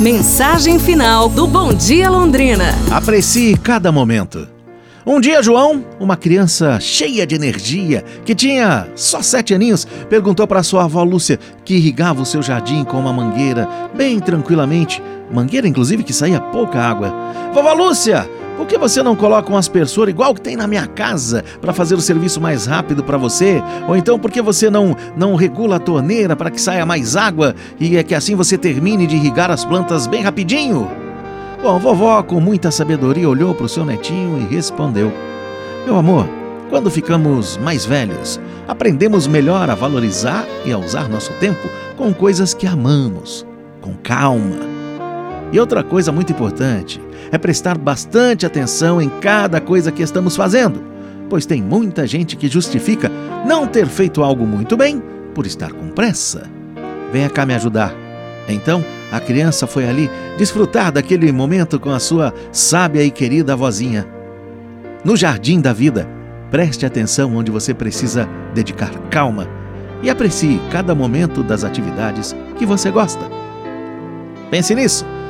Mensagem final do Bom Dia Londrina. Aprecie cada momento. Um dia, João, uma criança cheia de energia, que tinha só sete aninhos, perguntou para sua avó Lúcia, que irrigava o seu jardim com uma mangueira, bem tranquilamente, mangueira inclusive que saía pouca água. Vovó Lúcia, por que você não coloca um aspersor igual que tem na minha casa para fazer o serviço mais rápido para você? Ou então por que você não, não regula a torneira para que saia mais água e é que assim você termine de irrigar as plantas bem rapidinho? Bom, vovó, com muita sabedoria, olhou para o seu netinho e respondeu: Meu amor, quando ficamos mais velhos, aprendemos melhor a valorizar e a usar nosso tempo com coisas que amamos, com calma. E outra coisa muito importante é prestar bastante atenção em cada coisa que estamos fazendo, pois tem muita gente que justifica não ter feito algo muito bem por estar com pressa. Venha cá me ajudar. Então, a criança foi ali desfrutar daquele momento com a sua sábia e querida vozinha. No jardim da vida, preste atenção onde você precisa dedicar calma e aprecie cada momento das atividades que você gosta. Pense nisso.